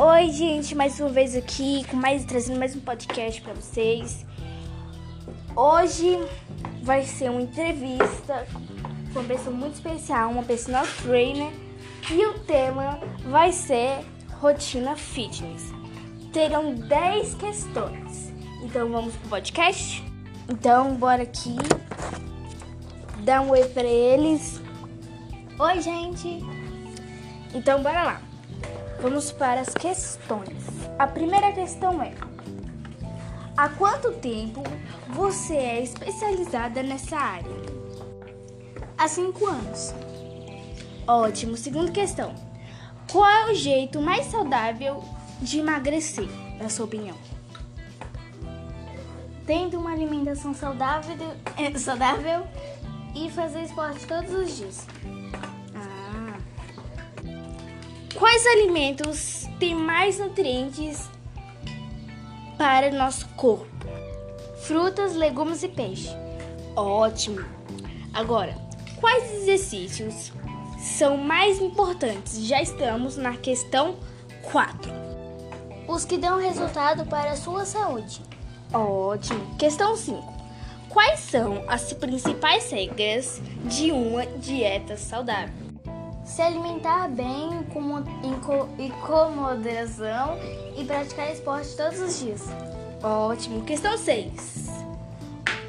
Oi, gente, mais uma vez aqui, com mais trazendo mais um podcast para vocês. Hoje vai ser uma entrevista com uma pessoa muito especial, uma personal trainer, e o tema vai ser rotina fitness. Terão 10 questões. Então vamos pro podcast? Então, bora aqui. Dá um oi pra eles. Oi, gente. Então, bora lá. Vamos para as questões. A primeira questão é: Há quanto tempo você é especializada nessa área? Há cinco anos. Ótimo. Segunda questão: Qual é o jeito mais saudável de emagrecer, na sua opinião? Tendo uma alimentação saudável, saudável e fazer esporte todos os dias. Quais alimentos têm mais nutrientes para nosso corpo? Frutas, legumes e peixe. Ótimo! Agora, quais exercícios são mais importantes? Já estamos na questão 4. Os que dão resultado para a sua saúde. Ótimo! Questão 5. Quais são as principais regras de uma dieta saudável? Se alimentar bem com, e com moderação e praticar esporte todos os dias. Ótimo. Questão 6.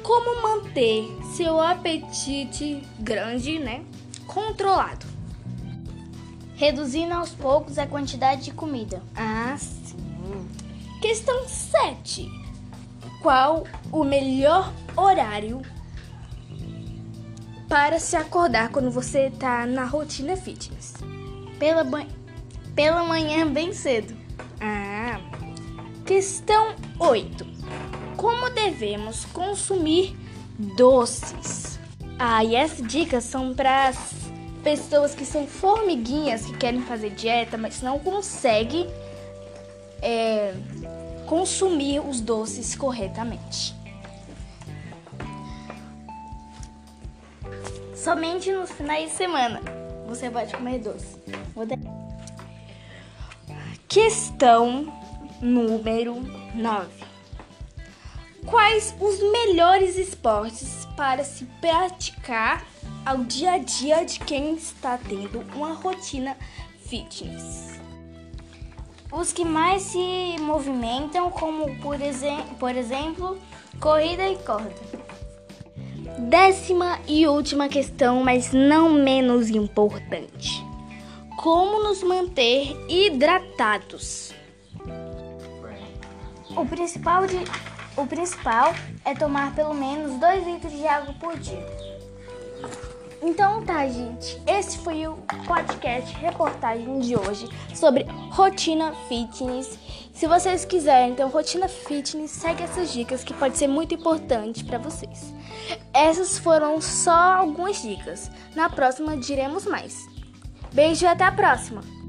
Como manter seu apetite grande, né? Controlado. Reduzindo aos poucos a quantidade de comida. Ah, sim. Questão 7. Qual o melhor horário para se acordar quando você está na rotina fitness? Pela, pela manhã bem cedo. Ah. Questão 8. Como devemos consumir doces? Ah, e essas dicas são para as pessoas que são formiguinhas que querem fazer dieta, mas não conseguem é, consumir os doces corretamente. Somente nos finais de semana você pode comer doce. Questão número 9. Quais os melhores esportes para se praticar ao dia a dia de quem está tendo uma rotina fitness? Os que mais se movimentam, como por, exem por exemplo, corrida e corda. Décima e última questão, mas não menos importante: como nos manter hidratados? O principal, de, o principal é tomar pelo menos 2 litros de água por dia. Então tá, gente. Esse foi o podcast reportagem de hoje sobre rotina fitness. Se vocês quiserem, então, rotina fitness, segue essas dicas que pode ser muito importante para vocês. Essas foram só algumas dicas. Na próxima diremos mais. Beijo e até a próxima!